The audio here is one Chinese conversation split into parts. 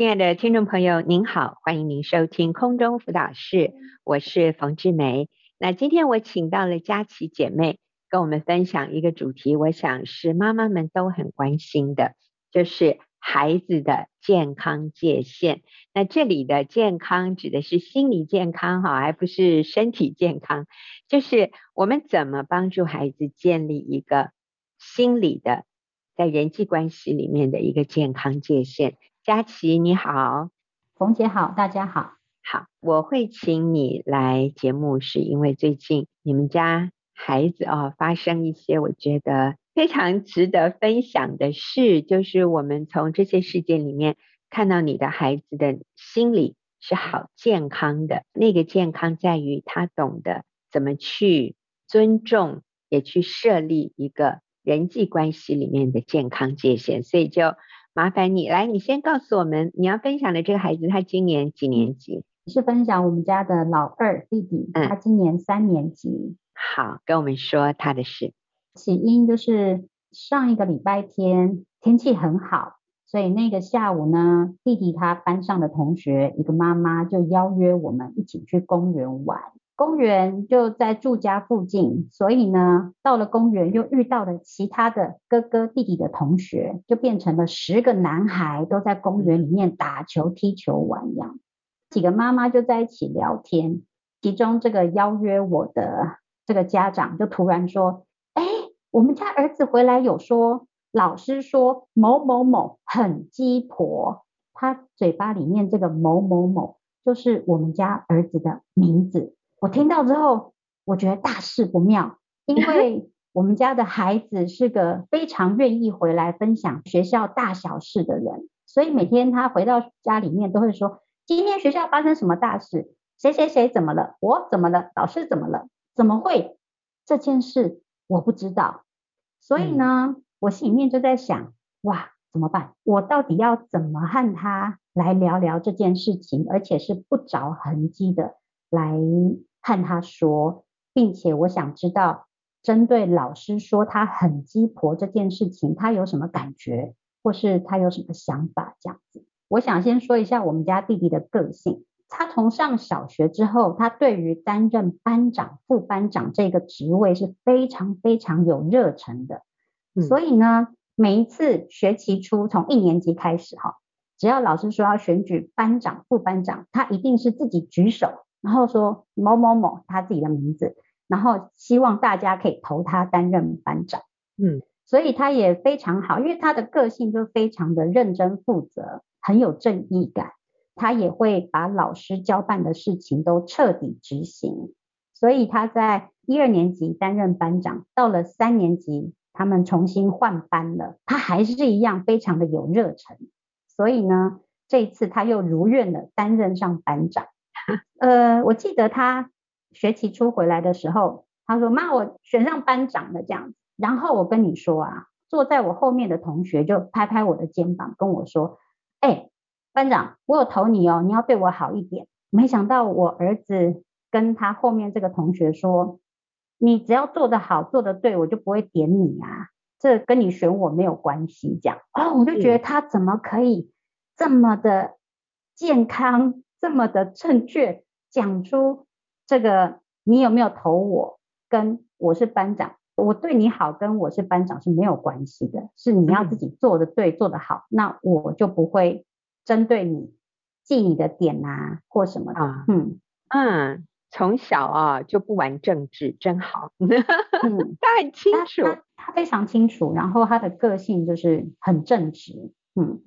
亲爱的听众朋友，您好，欢迎您收听空中辅导室，我是冯志梅。那今天我请到了佳琪姐妹，跟我们分享一个主题，我想是妈妈们都很关心的，就是孩子的健康界限。那这里的健康指的是心理健康哈，还不是身体健康，就是我们怎么帮助孩子建立一个心理的。在人际关系里面的一个健康界限，佳琪你好，冯姐好，大家好，好，我会请你来节目，是因为最近你们家孩子哦发生一些我觉得非常值得分享的事，就是我们从这些事件里面看到你的孩子的心理是好健康的，那个健康在于他懂得怎么去尊重，也去设立一个。人际关系里面的健康界限，所以就麻烦你来，你先告诉我们你要分享的这个孩子，他今年几年级？是分享我们家的老二弟弟，他今年三年级。嗯。好，跟我们说他的事。起因就是上一个礼拜天天气很好，所以那个下午呢，弟弟他班上的同学一个妈妈就邀约我们一起去公园玩。公园就在住家附近，所以呢，到了公园又遇到了其他的哥哥弟弟的同学，就变成了十个男孩都在公园里面打球、踢球、玩这样。几个妈妈就在一起聊天，其中这个邀约我的这个家长就突然说：“哎，我们家儿子回来有说，老师说某某某很鸡婆。”他嘴巴里面这个某某某就是我们家儿子的名字。我听到之后，我觉得大事不妙，因为 我们家的孩子是个非常愿意回来分享学校大小事的人，所以每天他回到家里面都会说：“今天学校发生什么大事？谁谁谁怎么了？我怎么了？老师怎么了？怎么会？这件事我不知道。”所以呢，我心里面就在想：哇，怎么办？我到底要怎么和他来聊聊这件事情，而且是不着痕迹的来。和他说，并且我想知道，针对老师说他很鸡婆这件事情，他有什么感觉，或是他有什么想法这样子。我想先说一下我们家弟弟的个性。他从上小学之后，他对于担任班长、副班长这个职位是非常非常有热忱的。所以呢，每一次学期初从一年级开始哈，只要老师说要选举班长、副班长，他一定是自己举手。然后说某某某他自己的名字，然后希望大家可以投他担任班长。嗯，所以他也非常好，因为他的个性就非常的认真负责，很有正义感。他也会把老师交办的事情都彻底执行。所以他在一二年级担任班长，到了三年级他们重新换班了，他还是一样非常的有热忱。所以呢，这一次他又如愿的担任上班长。呃，我记得他学期初回来的时候，他说：“妈，我选上班长了。”这样子。然后我跟你说啊，坐在我后面的同学就拍拍我的肩膀，跟我说：“哎，班长，我有投你哦，你要对我好一点。”没想到我儿子跟他后面这个同学说：“你只要做得好，做得对，我就不会点你啊，这跟你选我没有关系。”这样哦，我就觉得他怎么可以这么的健康？这么的正确，讲出这个你有没有投我，跟我是班长，我对你好跟我是班长是没有关系的，是你要自己做的对，做的好，那我就不会针对你记你的点啊或什么的。啊、嗯嗯，从小啊就不玩政治，真好。嗯，他很清楚他他，他非常清楚，然后他的个性就是很正直。嗯，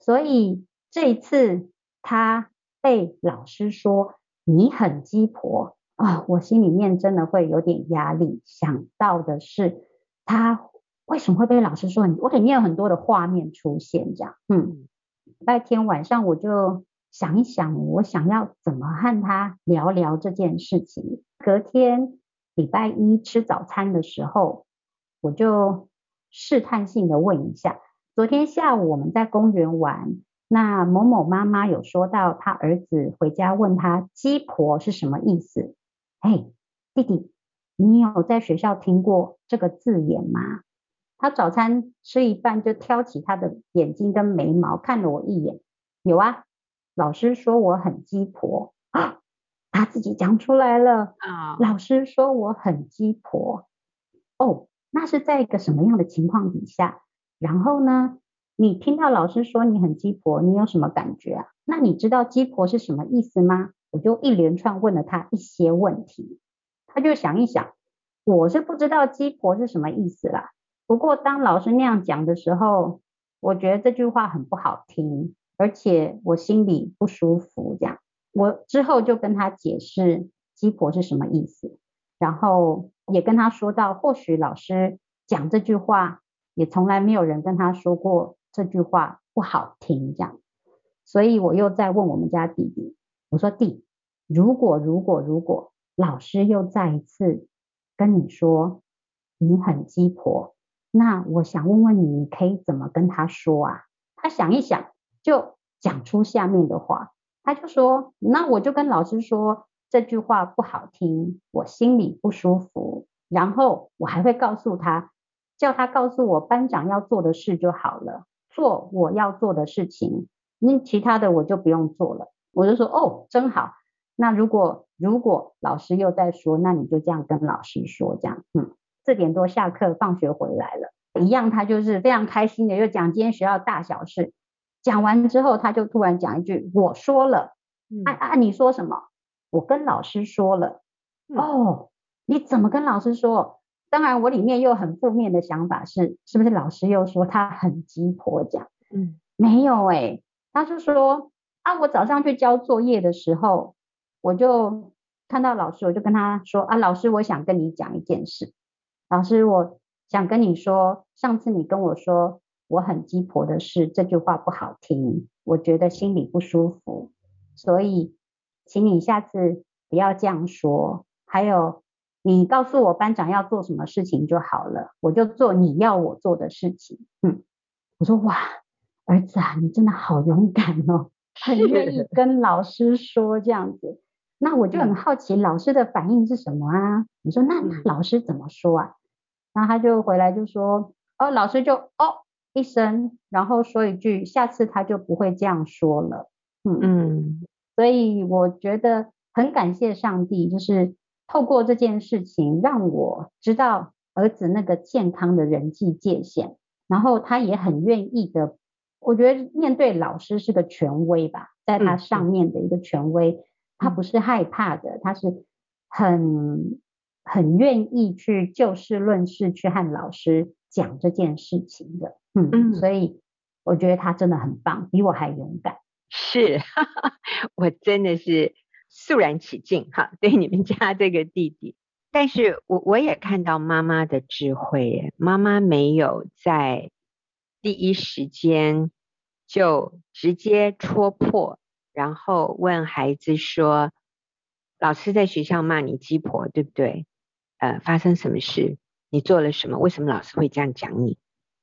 所以这一次他。被老师说你很鸡婆啊，我心里面真的会有点压力。想到的是他为什么会被老师说你，我里面有很多的画面出现，这样。嗯，礼拜天晚上我就想一想，我想要怎么和他聊聊这件事情。隔天礼拜一吃早餐的时候，我就试探性的问一下，昨天下午我们在公园玩。那某某妈妈有说到，他儿子回家问他“鸡婆”是什么意思？嘿，弟弟，你有在学校听过这个字眼吗？他早餐吃一半就挑起他的眼睛跟眉毛看了我一眼，有啊，老师说我很鸡婆啊，他自己讲出来了啊。老师说我很鸡婆，哦，那是在一个什么样的情况底下？然后呢，你听到老师说你很鸡婆，你有什么感觉啊？那你知道鸡婆是什么意思吗？我就一连串问了他一些问题，他就想一想，我是不知道鸡婆是什么意思啦。不过当老师那样讲的时候，我觉得这句话很不好听，而且我心里不舒服。这样，我之后就跟他解释鸡婆是什么意思，然后也跟他说到，或许老师讲这句话，也从来没有人跟他说过这句话不好听。这样，所以我又再问我们家弟弟，我说弟，如果如果如果老师又再一次跟你说你很鸡婆。那我想问问你，你可以怎么跟他说啊？他想一想，就讲出下面的话。他就说：“那我就跟老师说这句话不好听，我心里不舒服。然后我还会告诉他，叫他告诉我班长要做的事就好了，做我要做的事情。那其他的我就不用做了。”我就说：“哦，真好。那如果如果老师又在说，那你就这样跟老师说，这样，嗯。”四点多下课，放学回来了，一样，他就是非常开心的，又讲今天学校大小事。讲完之后，他就突然讲一句：“我说了。嗯”啊啊，你说什么？我跟老师说了。嗯、哦，你怎么跟老师说？当然，我里面又很负面的想法是，是不是老师又说他很鸡婆讲？嗯，没有哎、欸，他是说啊，我早上去交作业的时候，我就看到老师，我就跟他说啊，老师，我想跟你讲一件事。老师，我想跟你说，上次你跟我说我很鸡婆的事，这句话不好听，我觉得心里不舒服，所以请你下次不要这样说。还有，你告诉我班长要做什么事情就好了，我就做你要我做的事情。嗯，我说哇，儿子啊，你真的好勇敢哦，很愿意跟老师说这样子。那我就很好奇，老师的反应是什么啊？你说那老师怎么说啊？然后他就回来就说，哦，老师就哦一声，然后说一句，下次他就不会这样说了。嗯嗯，所以我觉得很感谢上帝，就是透过这件事情让我知道儿子那个健康的人际界限，然后他也很愿意的，我觉得面对老师是个权威吧，在他上面的一个权威，嗯、他不是害怕的，他是很。很愿意去就事论事去和老师讲这件事情的，嗯嗯，所以我觉得他真的很棒，比我还勇敢。是，哈哈，我真的是肃然起敬哈，对你们家这个弟弟。但是我我也看到妈妈的智慧，妈妈没有在第一时间就直接戳破，然后问孩子说：“老师在学校骂你鸡婆，对不对？”呃，发生什么事？你做了什么？为什么老师会这样讲你？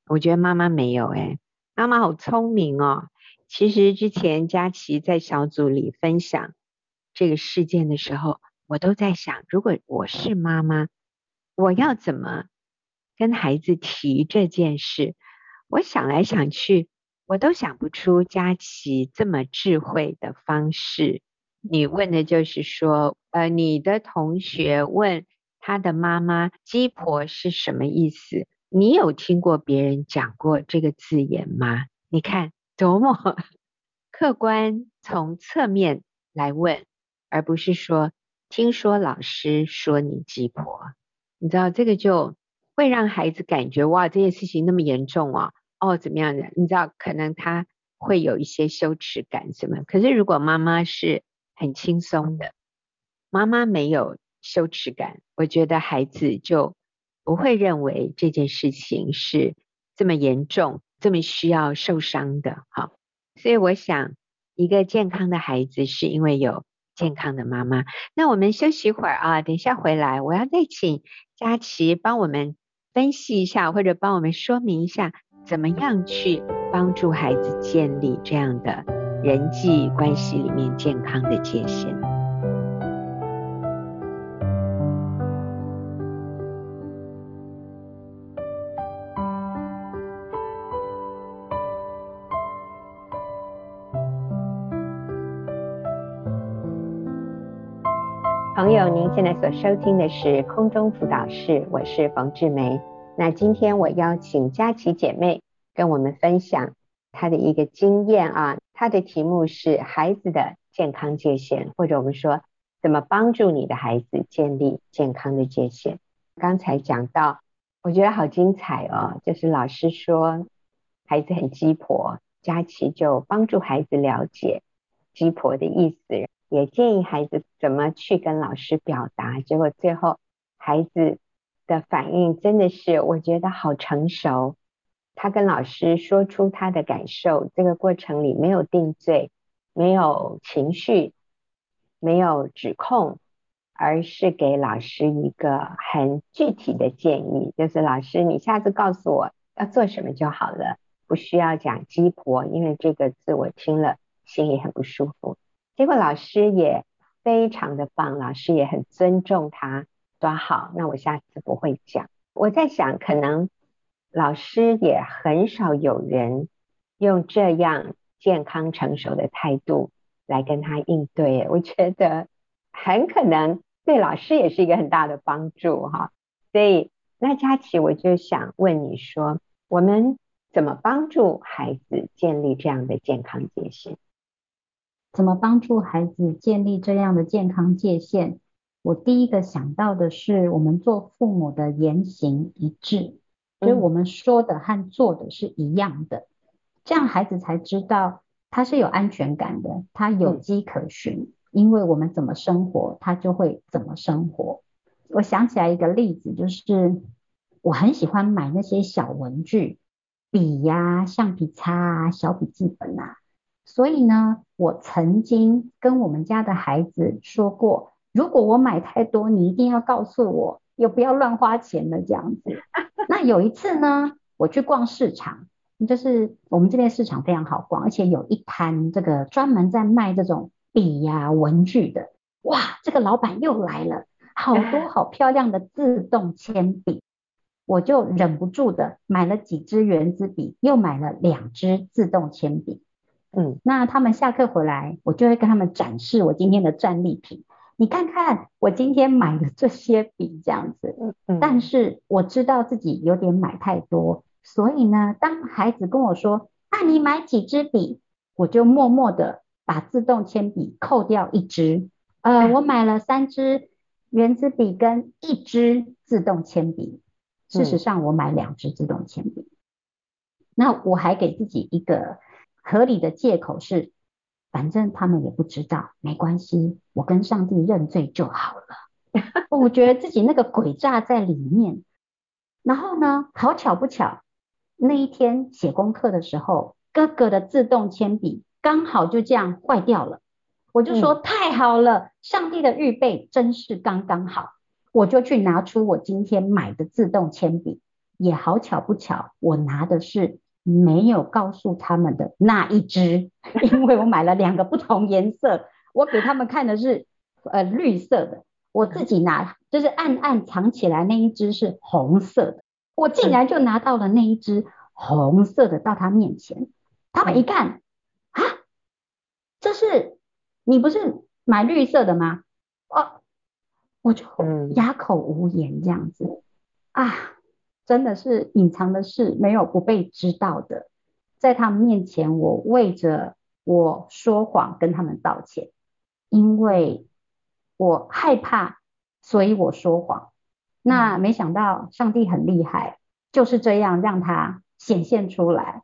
我觉得妈妈没有诶，妈妈好聪明哦。其实之前佳琪在小组里分享这个事件的时候，我都在想，如果我是妈妈，我要怎么跟孩子提这件事？我想来想去，我都想不出佳琪这么智慧的方式。你问的就是说，呃，你的同学问。他的妈妈“鸡婆”是什么意思？你有听过别人讲过这个字眼吗？你看多么 客观，从侧面来问，而不是说听说老师说你鸡婆。你知道这个就会让孩子感觉哇，这件事情那么严重啊！哦，怎么样的？你知道可能他会有一些羞耻感什么？可是如果妈妈是很轻松的，妈妈没有。羞耻感，我觉得孩子就不会认为这件事情是这么严重、这么需要受伤的。好，所以我想，一个健康的孩子是因为有健康的妈妈。那我们休息一会儿啊，等一下回来，我要再请佳琪帮我们分析一下，或者帮我们说明一下，怎么样去帮助孩子建立这样的人际关系里面健康的界限。现在所收听的是空中辅导室，我是冯志梅。那今天我邀请佳琪姐妹跟我们分享她的一个经验啊，她的题目是孩子的健康界限，或者我们说怎么帮助你的孩子建立健康的界限。刚才讲到，我觉得好精彩哦，就是老师说孩子很鸡婆，佳琪就帮助孩子了解鸡婆的意思。也建议孩子怎么去跟老师表达，结果最后孩子的反应真的是我觉得好成熟。他跟老师说出他的感受，这个过程里没有定罪，没有情绪，没有指控，而是给老师一个很具体的建议，就是老师你下次告诉我要做什么就好了，不需要讲鸡婆，因为这个字我听了心里很不舒服。结果老师也非常的棒，老师也很尊重他，说好，那我下次不会讲。我在想，可能老师也很少有人用这样健康成熟的态度来跟他应对。我觉得很可能对老师也是一个很大的帮助哈。所以那佳琪，我就想问你说，我们怎么帮助孩子建立这样的健康界限？怎么帮助孩子建立这样的健康界限？我第一个想到的是，我们做父母的言行一致，所以我们说的和做的是一样的，这样孩子才知道他是有安全感的，他有迹可循，因为我们怎么生活，他就会怎么生活。我想起来一个例子，就是我很喜欢买那些小文具，笔呀、橡皮擦啊、小笔记本啊。所以呢，我曾经跟我们家的孩子说过，如果我买太多，你一定要告诉我，又不要乱花钱了这样子。那有一次呢，我去逛市场，就是我们这边市场非常好逛，而且有一摊这个专门在卖这种笔呀、文具的。哇，这个老板又来了，好多好漂亮的自动铅笔，我就忍不住的买了几支圆珠笔，又买了两支自动铅笔。嗯，那他们下课回来，我就会跟他们展示我今天的战利品。你看看我今天买的这些笔，这样子。嗯嗯。但是我知道自己有点买太多，所以呢，当孩子跟我说：“那你买几支笔？”我就默默的把自动铅笔扣掉一支。呃，我买了三支原子笔跟一支自动铅笔。事实上，我买两支自动铅笔。那我还给自己一个。合理的借口是，反正他们也不知道，没关系，我跟上帝认罪就好了。我觉得自己那个诡诈在里面。然后呢，好巧不巧，那一天写功课的时候，哥哥的自动铅笔刚好就这样坏掉了。我就说、嗯、太好了，上帝的预备真是刚刚好。我就去拿出我今天买的自动铅笔，也好巧不巧，我拿的是。没有告诉他们的那一只，因为我买了两个不同颜色，我给他们看的是呃绿色的，我自己拿就是暗暗藏起来那一只是红色的，我竟然就拿到了那一只红色的到他面前，他们一看啊，这是你不是买绿色的吗？哦，我就哑口无言这样子。啊。真的是隐藏的事，没有不被知道的。在他们面前，我为着我说谎跟他们道歉，因为我害怕，所以我说谎。那没想到上帝很厉害，就是这样让他显现出来。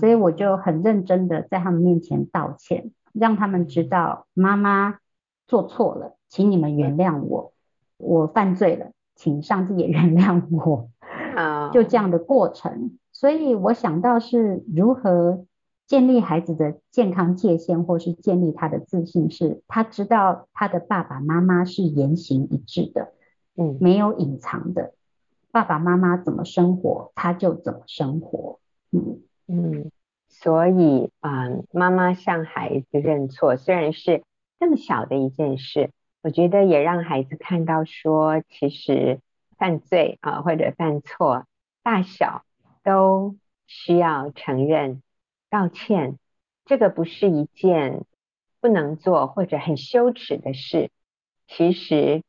所以我就很认真的在他们面前道歉，让他们知道妈妈做错了，请你们原谅我，我犯罪了，请上帝也原谅我。就这样的过程，所以我想到是如何建立孩子的健康界限，或是建立他的自信，是他知道他的爸爸妈妈是言行一致的，嗯，没有隐藏的，爸爸妈妈怎么生活，他就怎么生活，嗯。嗯，所以啊，妈妈向孩子认错，虽然是这么小的一件事，我觉得也让孩子看到说，其实。犯罪啊，或者犯错，大小都需要承认、道歉。这个不是一件不能做或者很羞耻的事，其实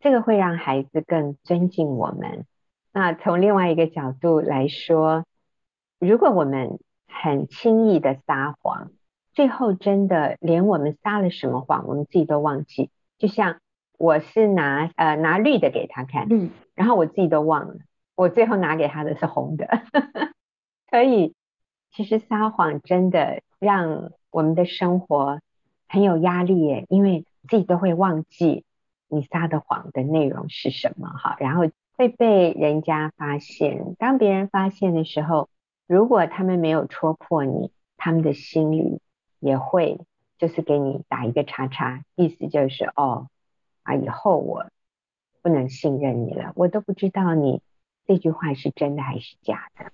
这个会让孩子更尊敬我们。那从另外一个角度来说，如果我们很轻易的撒谎，最后真的连我们撒了什么谎，我们自己都忘记。就像我是拿呃拿绿的给他看，嗯，然后我自己都忘了，我最后拿给他的是红的。所以其实撒谎真的让我们的生活很有压力耶，因为自己都会忘记你撒的谎的内容是什么哈，然后会被人家发现。当别人发现的时候，如果他们没有戳破你，他们的心里。也会就是给你打一个叉叉，意思就是哦啊，以后我不能信任你了，我都不知道你这句话是真的还是假的。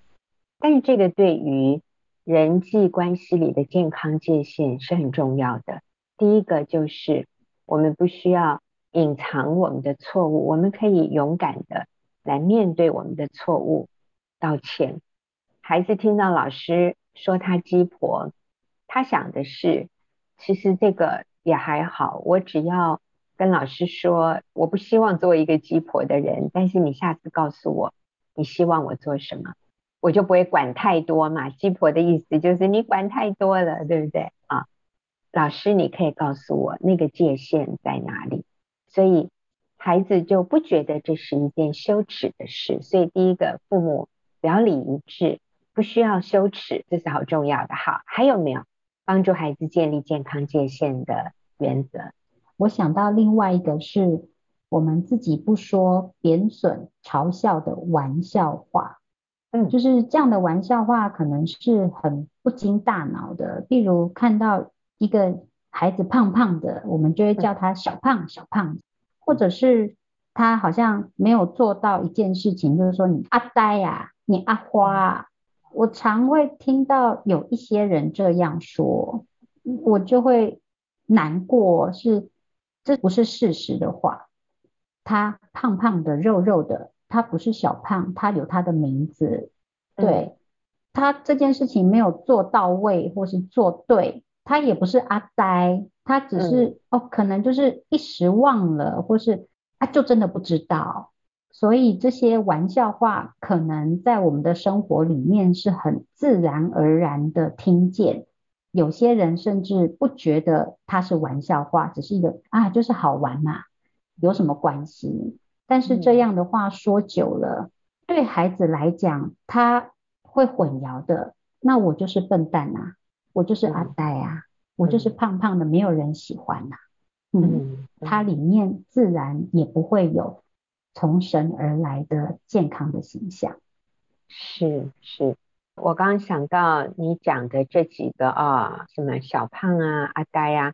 但是这个对于人际关系里的健康界限是很重要的。第一个就是我们不需要隐藏我们的错误，我们可以勇敢的来面对我们的错误，道歉。孩子听到老师说他鸡婆。他想的是，其实这个也还好，我只要跟老师说，我不希望做一个鸡婆的人，但是你下次告诉我你希望我做什么，我就不会管太多嘛。鸡婆的意思就是你管太多了，对不对啊？老师，你可以告诉我那个界限在哪里，所以孩子就不觉得这是一件羞耻的事。所以第一个，父母表里一致，不需要羞耻，这是好重要的。好，还有没有？帮助孩子建立健康界限的原则。我想到另外一个是我们自己不说贬损、嘲笑的玩笑话。嗯，就是这样的玩笑话可能是很不经大脑的。比如看到一个孩子胖胖的，我们就会叫他小胖小胖，或者是他好像没有做到一件事情，就是说你阿呆呀，你阿花啊。我常会听到有一些人这样说，我就会难过，是这不是事实的话。他胖胖的、肉肉的，他不是小胖，他有他的名字。对，他这件事情没有做到位或是做对，他也不是阿呆，他只是哦，可能就是一时忘了，或是他就真的不知道。所以这些玩笑话可能在我们的生活里面是很自然而然的听见，有些人甚至不觉得它是玩笑话，只是一个啊，就是好玩嘛，有什么关系？但是这样的话说久了，对孩子来讲，他会混淆的。那我就是笨蛋啊，我就是阿呆啊，我就是胖胖的，没有人喜欢呐。嗯，它里面自然也不会有。从神而来的健康的形象，是是，我刚刚想到你讲的这几个啊，什么小胖啊、阿呆啊，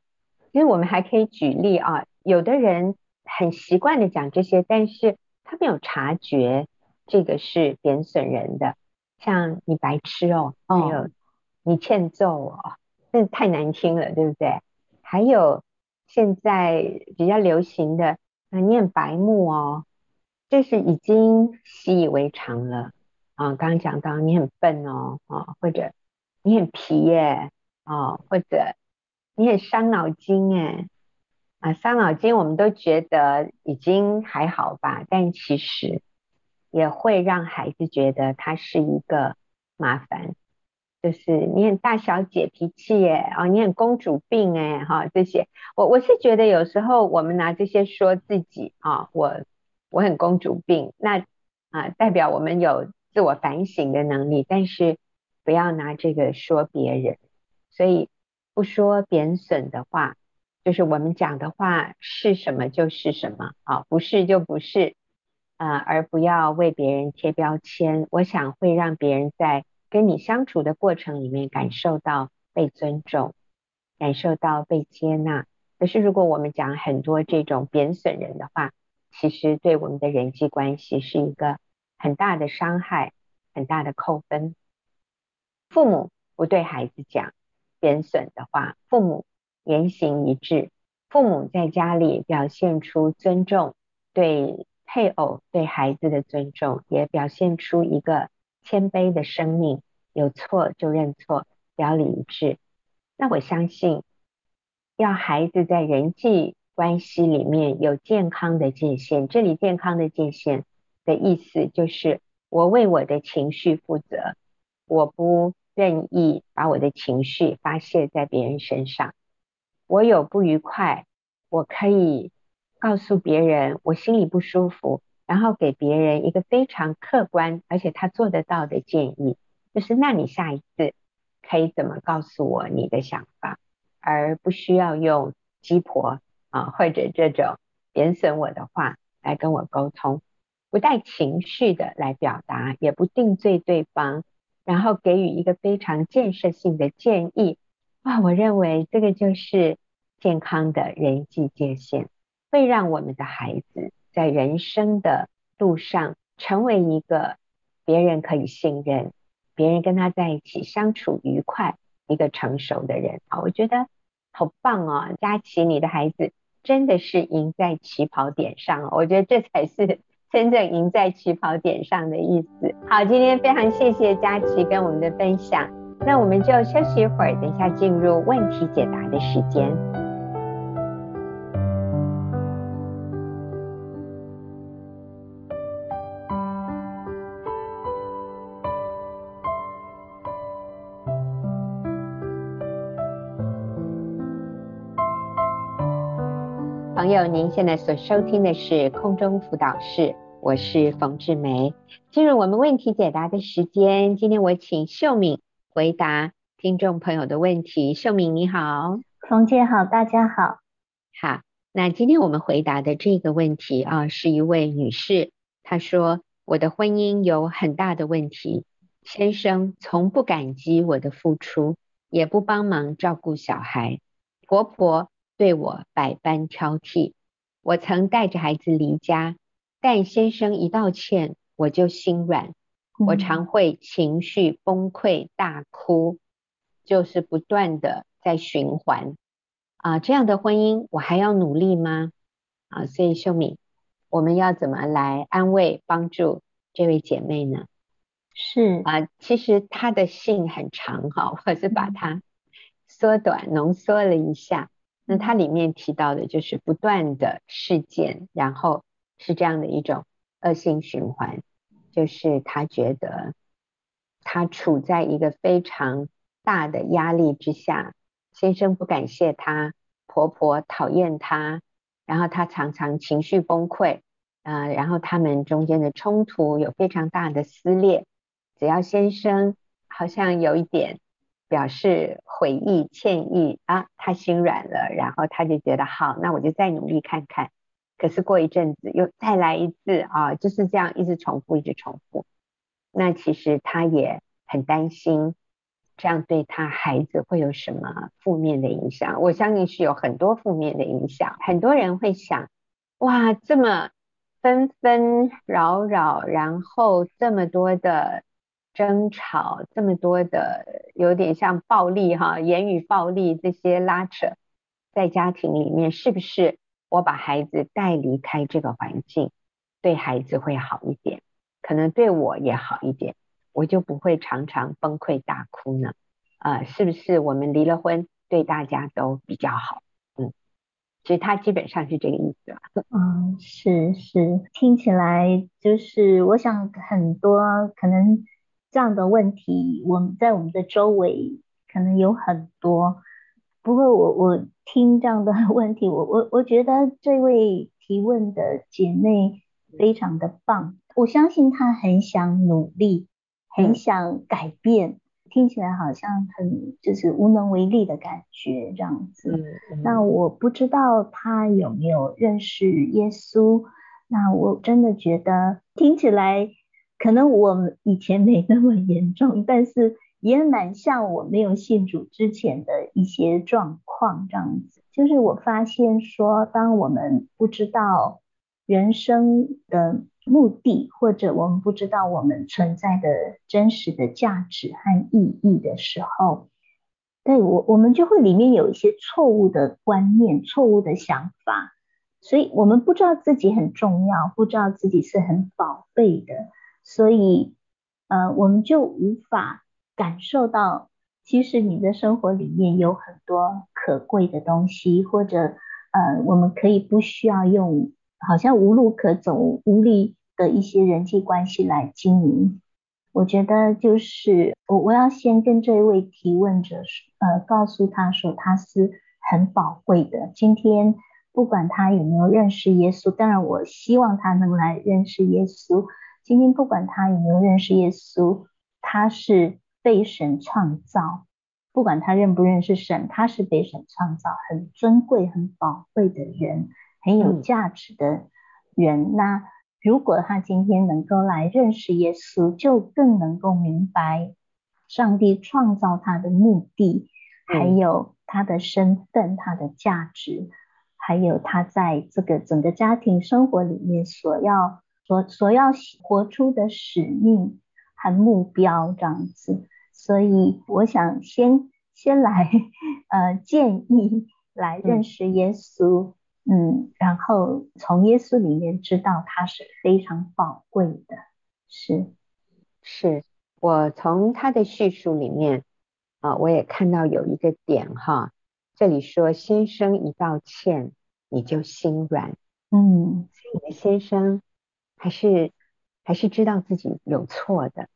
其实我们还可以举例啊。有的人很习惯的讲这些，但是他没有察觉这个是贬损人的，像你白痴哦，还有你欠揍哦，这太难听了，对不对？还有现在比较流行的，啊，你很白目哦。这是已经习以为常了啊！刚刚讲到你很笨哦，啊，或者你很皮耶，啊，或者你很伤脑筋哎，啊，伤脑筋我们都觉得已经还好吧，但其实也会让孩子觉得他是一个麻烦，就是你很大小姐脾气耶，哦，你很公主病哎，哈，这些我我是觉得有时候我们拿这些说自己啊，我。我很公主病，那啊代表我们有自我反省的能力，但是不要拿这个说别人。所以不说贬损的话，就是我们讲的话是什么就是什么啊，不是就不是啊，而不要为别人贴标签。我想会让别人在跟你相处的过程里面感受到被尊重，感受到被接纳。可是如果我们讲很多这种贬损人的话，其实对我们的人际关系是一个很大的伤害，很大的扣分。父母不对孩子讲贬损的话，父母言行一致，父母在家里表现出尊重，对配偶、对孩子的尊重，也表现出一个谦卑的生命，有错就认错，表里一致。那我相信，要孩子在人际关系里面有健康的界限。这里健康的界限的意思就是，我为我的情绪负责，我不任意把我的情绪发泄在别人身上。我有不愉快，我可以告诉别人我心里不舒服，然后给别人一个非常客观而且他做得到的建议，就是那你下一次可以怎么告诉我你的想法，而不需要用鸡婆。啊，或者这种贬损我的话来跟我沟通，不带情绪的来表达，也不定罪对方，然后给予一个非常建设性的建议。啊，我认为这个就是健康的人际界限，会让我们的孩子在人生的路上成为一个别人可以信任、别人跟他在一起相处愉快、一个成熟的人。啊，我觉得好棒哦，佳琪，你的孩子。真的是赢在起跑点上，我觉得这才是 真正赢在起跑点上的意思。好，今天非常谢谢佳琪跟我们的分享，那我们就休息一会儿，等一下进入问题解答的时间。朋友，您现在所收听的是空中辅导室，我是冯志梅。进入我们问题解答的时间，今天我请秀敏回答听众朋友的问题。秀敏你好，冯姐好，大家好。好，那今天我们回答的这个问题啊，是一位女士，她说我的婚姻有很大的问题，先生从不感激我的付出，也不帮忙照顾小孩，婆婆。对我百般挑剔，我曾带着孩子离家，但先生一道歉，我就心软，我常会情绪崩溃大哭，就是不断的在循环啊，这样的婚姻我还要努力吗？啊，所以秀敏，我们要怎么来安慰帮助这位姐妹呢？是啊，其实她的信很长哈，我是把它缩短浓缩了一下。那它里面提到的就是不断的事件，然后是这样的一种恶性循环，就是他觉得他处在一个非常大的压力之下，先生不感谢他，婆婆讨厌他，然后他常常情绪崩溃，啊、呃，然后他们中间的冲突有非常大的撕裂，只要先生好像有一点。表示悔意、歉意啊，他心软了，然后他就觉得好，那我就再努力看看。可是过一阵子又再来一次啊，就是这样一直重复，一直重复。那其实他也很担心，这样对他孩子会有什么负面的影响？我相信是有很多负面的影响。很多人会想，哇，这么纷纷扰扰，然后这么多的。争吵这么多的，有点像暴力哈，言语暴力这些拉扯，在家庭里面，是不是我把孩子带离开这个环境，对孩子会好一点，可能对我也好一点，我就不会常常崩溃大哭呢？啊、呃，是不是我们离了婚，对大家都比较好？嗯，所以他基本上是这个意思。嗯，是是，听起来就是，我想很多可能。这样的问题，我们在我们的周围可能有很多。不过我我听这样的 问题，我我我觉得这位提问的姐妹非常的棒。我相信她很想努力，很想改变，嗯、听起来好像很就是无能为力的感觉这样子。嗯嗯、那我不知道她有没有认识耶稣。那我真的觉得听起来。可能我以前没那么严重，但是也蛮像我没有信主之前的一些状况这样子。就是我发现说，当我们不知道人生的目的，或者我们不知道我们存在的真实的价值和意义的时候，对我我们就会里面有一些错误的观念、错误的想法，所以我们不知道自己很重要，不知道自己是很宝贝的。所以，呃，我们就无法感受到，其实你的生活里面有很多可贵的东西，或者呃，我们可以不需要用好像无路可走、无力的一些人际关系来经营。我觉得就是我我要先跟这位提问者说，呃，告诉他说他是很宝贵的。今天不管他有没有认识耶稣，当然我希望他能来认识耶稣。今天不管他有没有认识耶稣，他是被神创造。不管他认不认识神，他是被神创造，很尊贵、很宝贵的人，很有价值的人。嗯、那。如果他今天能够来认识耶稣，就更能够明白上帝创造他的目的，还有他的身份、他的价值，还有他在这个整个家庭生活里面所要所所要活出的使命和目标这样子。所以，我想先先来呃建议来认识耶稣。嗯，然后从耶稣里面知道他是非常宝贵的，是，是我从他的叙述里面啊，我也看到有一个点哈，这里说先生一道歉，你就心软，嗯，所以你的先生还是还是知道自己有错的，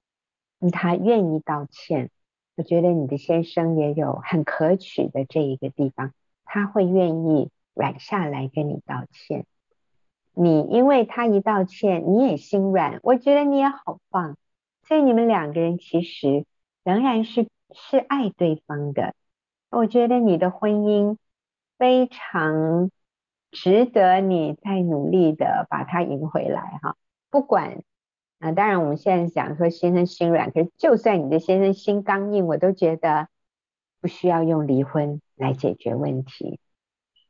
他愿意道歉，我觉得你的先生也有很可取的这一个地方，他会愿意。软下来跟你道歉，你因为他一道歉，你也心软，我觉得你也好棒，所以你们两个人其实仍然是是爱对方的。我觉得你的婚姻非常值得你再努力的把他赢回来哈。不管啊，当然我们现在讲说先生心软，可是就算你的先生心刚硬，我都觉得不需要用离婚来解决问题。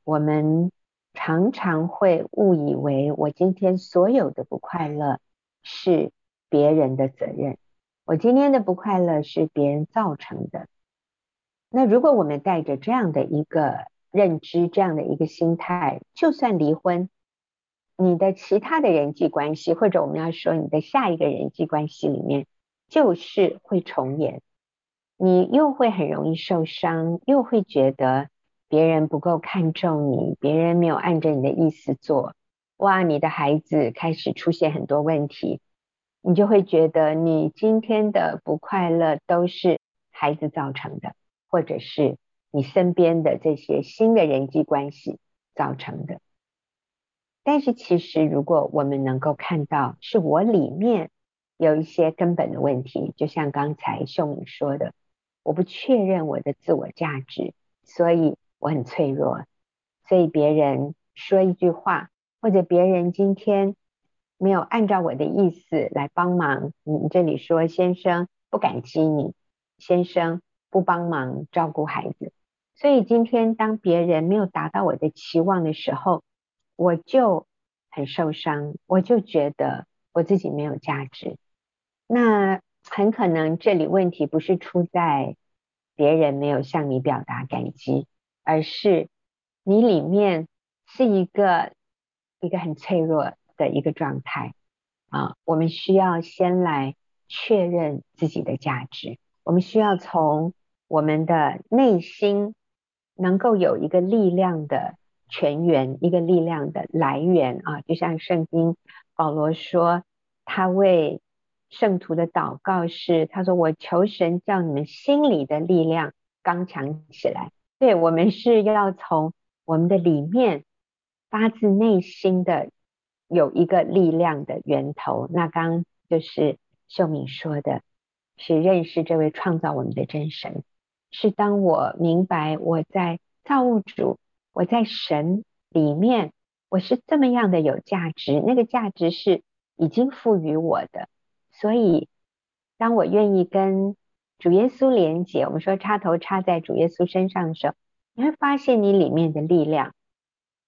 我们常常会误以为，我今天所有的不快乐是别人的责任，我今天的不快乐是别人造成的。那如果我们带着这样的一个认知，这样的一个心态，就算离婚，你的其他的人际关系，或者我们要说你的下一个人际关系里面，就是会重演，你又会很容易受伤，又会觉得。别人不够看重你，别人没有按着你的意思做，哇，你的孩子开始出现很多问题，你就会觉得你今天的不快乐都是孩子造成的，或者是你身边的这些新的人际关系造成的。但是其实，如果我们能够看到是我里面有一些根本的问题，就像刚才秀敏说的，我不确认我的自我价值，所以。我很脆弱，所以别人说一句话，或者别人今天没有按照我的意思来帮忙，你这里说先生不感激你，先生不帮忙照顾孩子，所以今天当别人没有达到我的期望的时候，我就很受伤，我就觉得我自己没有价值。那很可能这里问题不是出在别人没有向你表达感激。而是你里面是一个一个很脆弱的一个状态啊，我们需要先来确认自己的价值，我们需要从我们的内心能够有一个力量的泉源，一个力量的来源啊，就像圣经保罗说，他为圣徒的祷告是，他说我求神叫你们心里的力量刚强起来。对，我们是要从我们的里面发自内心的有一个力量的源头。那刚就是秀敏说的，是认识这位创造我们的真神。是当我明白我在造物主，我在神里面，我是这么样的有价值，那个价值是已经赋予我的。所以，当我愿意跟主耶稣连接，我们说插头插在主耶稣身上的时候，你会发现你里面的力量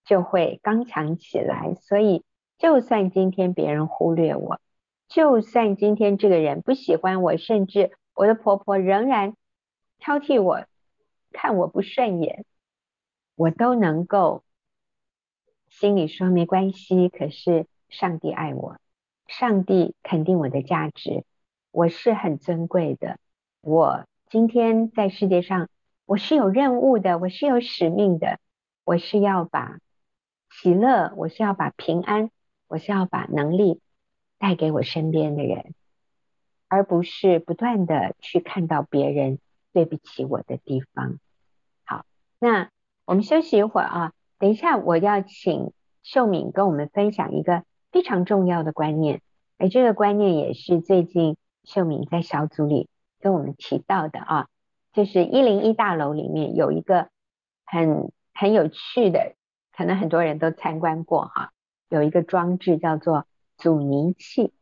就会刚强起来。所以，就算今天别人忽略我，就算今天这个人不喜欢我，甚至我的婆婆仍然挑剔我，看我不顺眼，我都能够心里说没关系。可是上帝爱我，上帝肯定我的价值，我是很尊贵的。我今天在世界上，我是有任务的，我是有使命的，我是要把喜乐，我是要把平安，我是要把能力带给我身边的人，而不是不断的去看到别人对不起我的地方。好，那我们休息一会儿啊，等一下我要请秀敏跟我们分享一个非常重要的观念，而这个观念也是最近秀敏在小组里跟我们提到的啊，就是一零一大楼里面有一个很很有趣的。可能很多人都参观过哈，有一个装置叫做阻尼器。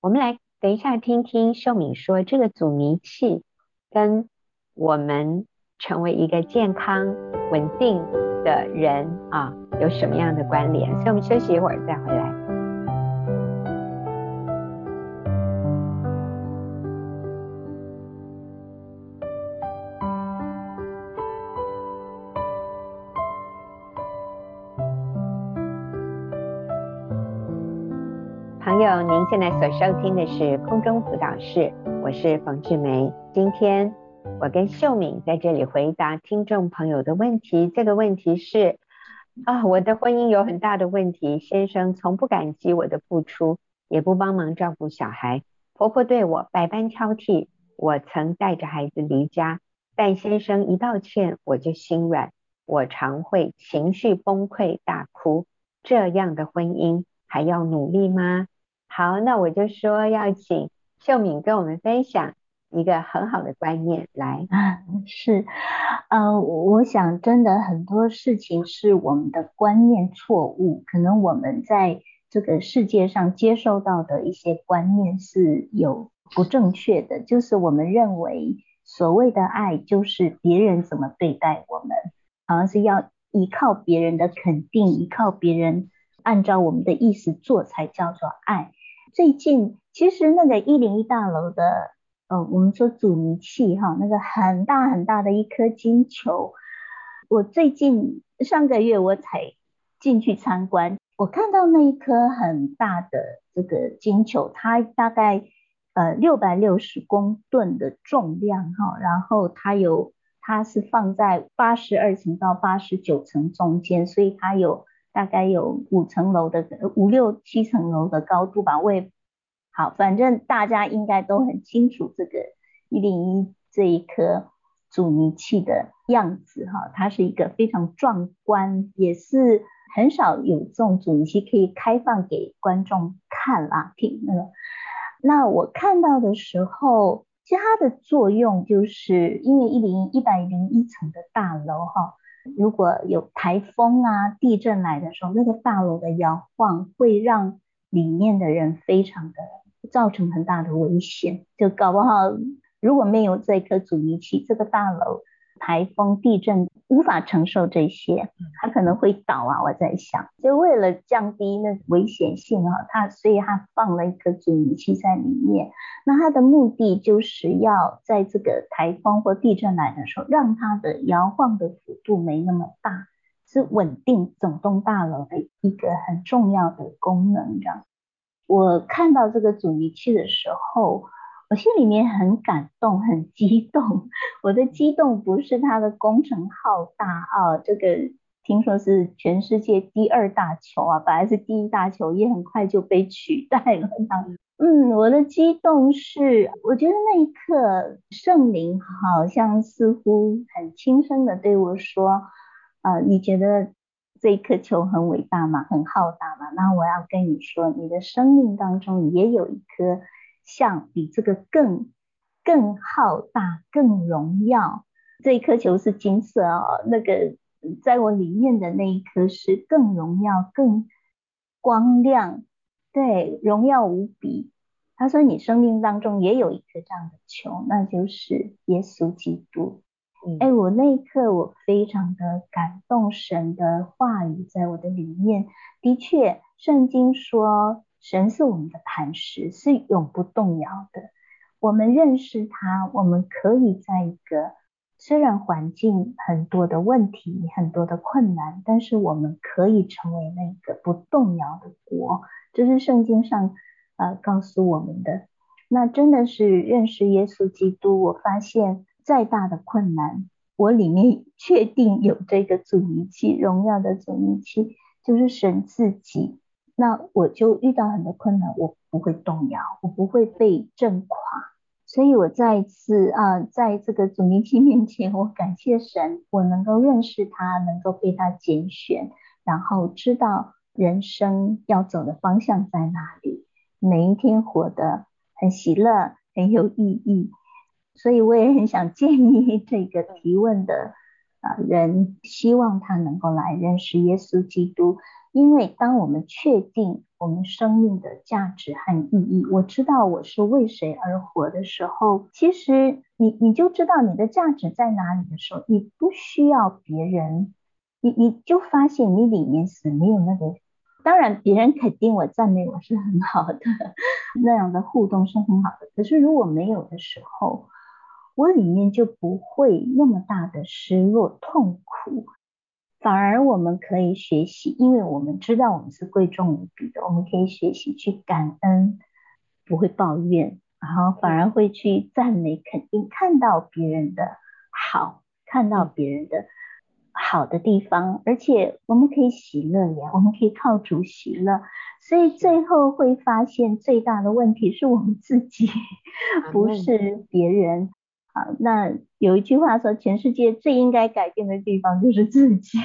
我们来等一下听听秀敏说，这个阻尼器跟我们成为一个健康稳定的人啊有什么样的关联？所以我们休息一会儿再回来。朋友您现在所收听的是空中辅导室，我是冯志梅。今天我跟秀敏在这里回答听众朋友的问题。这个问题是啊，我的婚姻有很大的问题，先生从不感激我的付出，也不帮忙照顾小孩，婆婆对我百般挑剔。我曾带着孩子离家，但先生一道歉我就心软，我常会情绪崩溃大哭。这样的婚姻还要努力吗？好，那我就说要请秀敏跟我们分享一个很好的观念来。是，呃，我想真的很多事情是我们的观念错误，可能我们在这个世界上接受到的一些观念是有不正确的，就是我们认为所谓的爱就是别人怎么对待我们，好像是要依靠别人的肯定，依靠别人按照我们的意思做才叫做爱。最近其实那个一零一大楼的，呃，我们说阻尼器哈，那个很大很大的一颗金球，我最近上个月我才进去参观，我看到那一颗很大的这个金球，它大概呃六百六十公吨的重量哈，然后它有它是放在八十二层到八十九层中间，所以它有。大概有五层楼的五六七层楼的高度吧，我也好，反正大家应该都很清楚这个一零一这一颗阻尼器的样子哈，它是一个非常壮观，也是很少有这种阻尼器可以开放给观众看啦，听那个。那我看到的时候，其实它的作用就是因为一零一百零一层的大楼哈。如果有台风啊、地震来的时候，那个大楼的摇晃会让里面的人非常的造成很大的危险，就搞不好如果没有这颗阻尼器，这个大楼。台风、地震无法承受这些，它可能会倒啊！我在想，就为了降低那危险性啊，它所以它放了一颗阻尼器在里面。那它的目的就是要在这个台风或地震来的时候，让它的摇晃的幅度没那么大，是稳定整栋大楼的一个很重要的功能。这样，我看到这个阻尼器的时候。我心里面很感动，很激动。我的激动不是它的工程浩大啊，这个听说是全世界第二大球啊，本来是第一大球，也很快就被取代了。嗯，我的激动是，我觉得那一刻圣灵好像似乎很轻声的对我说：“啊、你觉得这一颗球很伟大嘛？很浩大嘛？那我要跟你说，你的生命当中也有一颗。”像比这个更更浩大、更荣耀，这一颗球是金色哦，那个在我里面的那一颗是更荣耀、更光亮，对，荣耀无比。他说你生命当中也有一颗这样的球，那就是耶稣基督。哎、我那一刻我非常的感动，神的话语在我的里面，的确，圣经说。神是我们的磐石，是永不动摇的。我们认识他，我们可以在一个虽然环境很多的问题、很多的困难，但是我们可以成为那个不动摇的国。这是圣经上呃告诉我们的。那真的是认识耶稣基督，我发现再大的困难，我里面确定有这个阻尼器，荣耀的阻尼器。就是神自己。那我就遇到很多困难，我不会动摇，我不会被震垮。所以我再一次啊，在这个主名器面前，我感谢神，我能够认识他，能够被他拣选，然后知道人生要走的方向在哪里，每一天活得很喜乐，很有意义。所以我也很想建议这个提问的啊人，希望他能够来认识耶稣基督。因为当我们确定我们生命的价值和意义，我知道我是为谁而活的时候，其实你你就知道你的价值在哪里的时候，你不需要别人，你你就发现你里面是没有那个，当然别人肯定我赞美我是很好的，那样的互动是很好的。可是如果没有的时候，我里面就不会那么大的失落、痛苦。反而我们可以学习，因为我们知道我们是贵重无比的，我们可以学习去感恩，不会抱怨，然后反而会去赞美、肯定，看到别人的好，看到别人的好的地方，而且我们可以喜乐呀，我们可以靠主喜乐，所以最后会发现最大的问题是我们自己，不是别人。好，那有一句话说，全世界最应该改变的地方就是自己。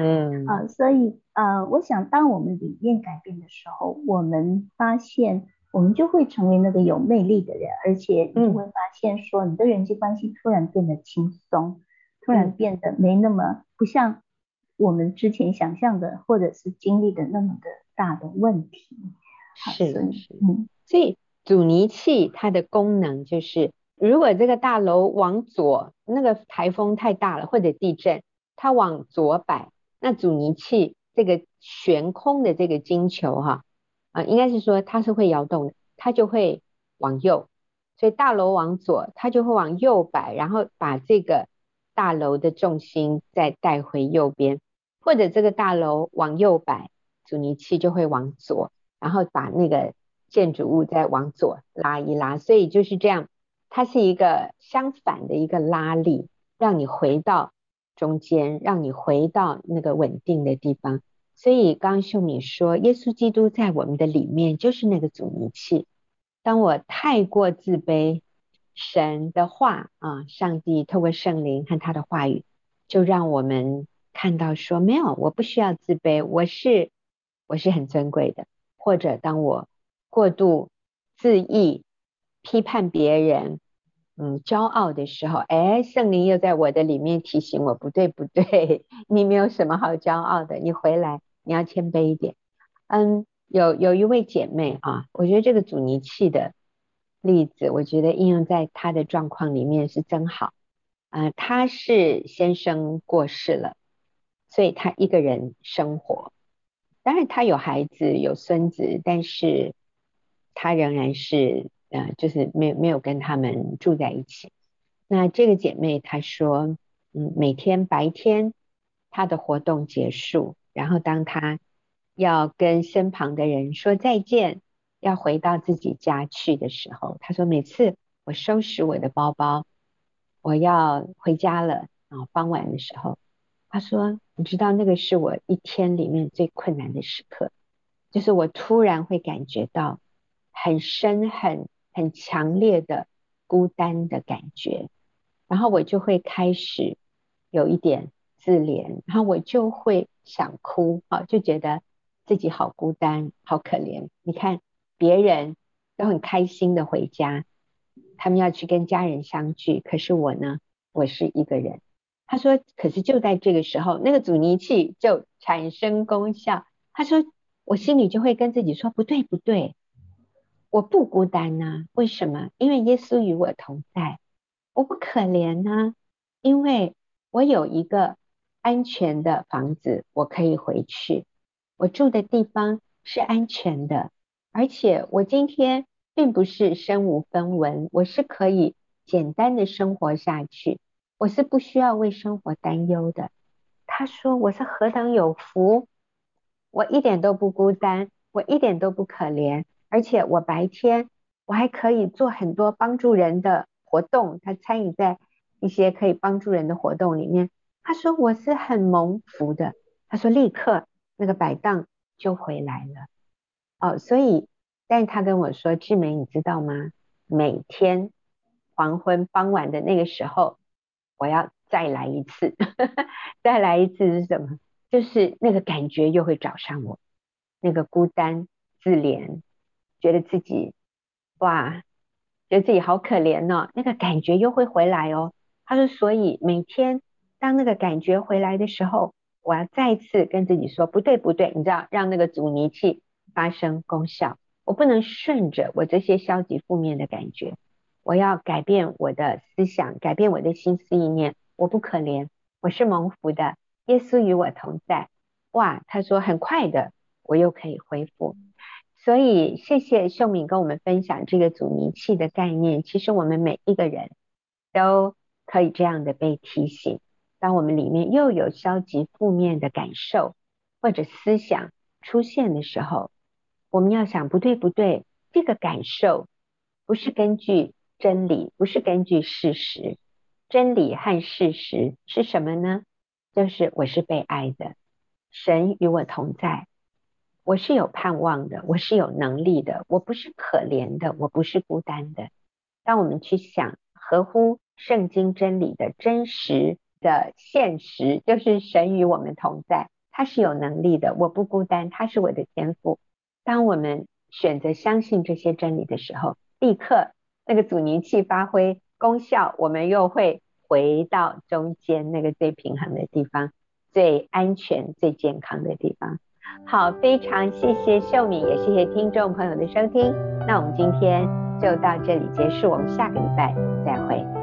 嗯，啊，所以呃，我想当我们理念改变的时候，我们发现我们就会成为那个有魅力的人，而且你会发现说，你的人际关系突然变得轻松，突然变得没那么不像我们之前想象的或者是经历的那么的大的问题。是是，嗯，所以阻尼器它的功能就是。如果这个大楼往左，那个台风太大了，或者地震，它往左摆，那阻尼器这个悬空的这个金球哈，啊，应该是说它是会摇动的，它就会往右。所以大楼往左，它就会往右摆，然后把这个大楼的重心再带回右边，或者这个大楼往右摆，阻尼器就会往左，然后把那个建筑物再往左拉一拉。所以就是这样。它是一个相反的一个拉力，让你回到中间，让你回到那个稳定的地方。所以刚刚秀敏说，耶稣基督在我们的里面就是那个阻尼器。当我太过自卑，神的话啊，上帝透过圣灵和他的话语，就让我们看到说，没有，我不需要自卑，我是我是很尊贵的。或者当我过度自义。批判别人，嗯，骄傲的时候，哎，圣灵又在我的里面提醒我，不对，不对，你没有什么好骄傲的，你回来，你要谦卑一点。嗯，有有一位姐妹啊，我觉得这个阻尼器的例子，我觉得应用在她的状况里面是真好。啊、呃，她是先生过世了，所以她一个人生活，当然她有孩子有孙子，但是她仍然是。呃，就是没有没有跟他们住在一起。那这个姐妹她说，嗯，每天白天她的活动结束，然后当她要跟身旁的人说再见，要回到自己家去的时候，她说每次我收拾我的包包，我要回家了啊，傍晚的时候，她说，你知道那个是我一天里面最困难的时刻，就是我突然会感觉到很深很。很强烈的孤单的感觉，然后我就会开始有一点自怜，然后我就会想哭啊，就觉得自己好孤单，好可怜。你看别人都很开心的回家，他们要去跟家人相聚，可是我呢，我是一个人。他说，可是就在这个时候，那个阻尼器就产生功效。他说，我心里就会跟自己说，不对，不对。我不孤单呐、为什么？因为耶稣与我同在。我不可怜呐、因为我有一个安全的房子，我可以回去。我住的地方是安全的，而且我今天并不是身无分文，我是可以简单的生活下去，我是不需要为生活担忧的。他说我是何等有福，我一点都不孤单，我一点都不可怜。而且我白天我还可以做很多帮助人的活动，他参与在一些可以帮助人的活动里面。他说我是很蒙福的。他说立刻那个摆荡就回来了。哦，所以，但是他跟我说，志梅，你知道吗？每天黄昏傍晚的那个时候，我要再来一次，再来一次是什么？就是那个感觉又会找上我，那个孤单、自怜，觉得自己哇，觉得自己好可怜哦，那个感觉又会回来哦。他说，所以每天当那个感觉回来的时候，我要再次跟自己说，不对不对，你知道，让那个阻尼器发生功效，我不能顺着我这些消极负面的感觉，我要改变我的思想，改变我的心思意念。我不可怜，我是蒙福的，耶稣与我同在。哇，他说很快的，我又可以恢复。所以谢谢秀敏跟我们分享这个阻尼器的概念。其实我们每一个人都可以这样的被提醒。当我们里面又有消极负面的感受或者思想出现的时候，我们要想不对不对，这个感受不是根据真理，不是根据事实。真理和事实是什么呢？就是我是被爱的，神与我同在，我是有盼望的，我是有能力的，我不是可怜的，我不是孤单的。当我们去想合乎圣经真理的真实。的现实就是神与我们同在，他是有能力的，我不孤单，他是我的天父。当我们选择相信这些真理的时候，立刻那个阻尼器发挥功效，我们又会回到中间那个最平衡的地方，最安全、最健康的地方。好，非常谢谢秀敏，也谢谢听众朋友的收听。那我们今天就到这里结束，我们下个礼拜再会。